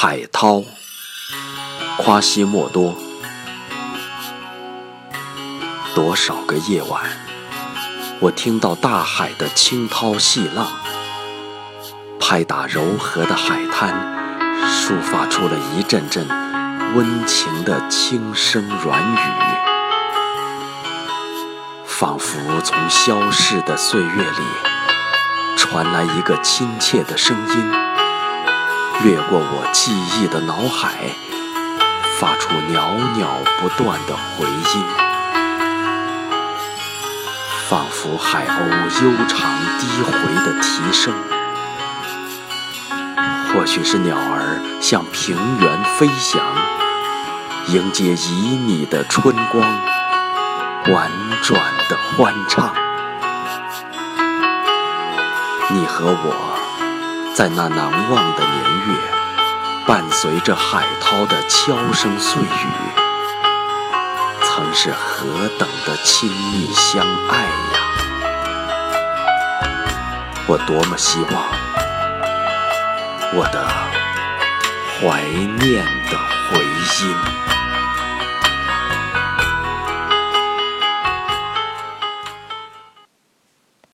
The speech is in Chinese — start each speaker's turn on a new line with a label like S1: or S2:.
S1: 海涛，夸西莫多。多少个夜晚，我听到大海的轻涛细浪，拍打柔和的海滩，抒发出了一阵阵温情的轻声软语，仿佛从消逝的岁月里传来一个亲切的声音。掠过我记忆的脑海，发出袅袅不断的回音，仿佛海鸥悠长低回的啼声。或许是鸟儿向平原飞翔，迎接旖旎的春光，婉转的欢唱。你和我。在那难忘的年月，伴随着海涛的悄声碎语，曾是何等的亲密相爱呀！我多么希望，我的怀念的回音。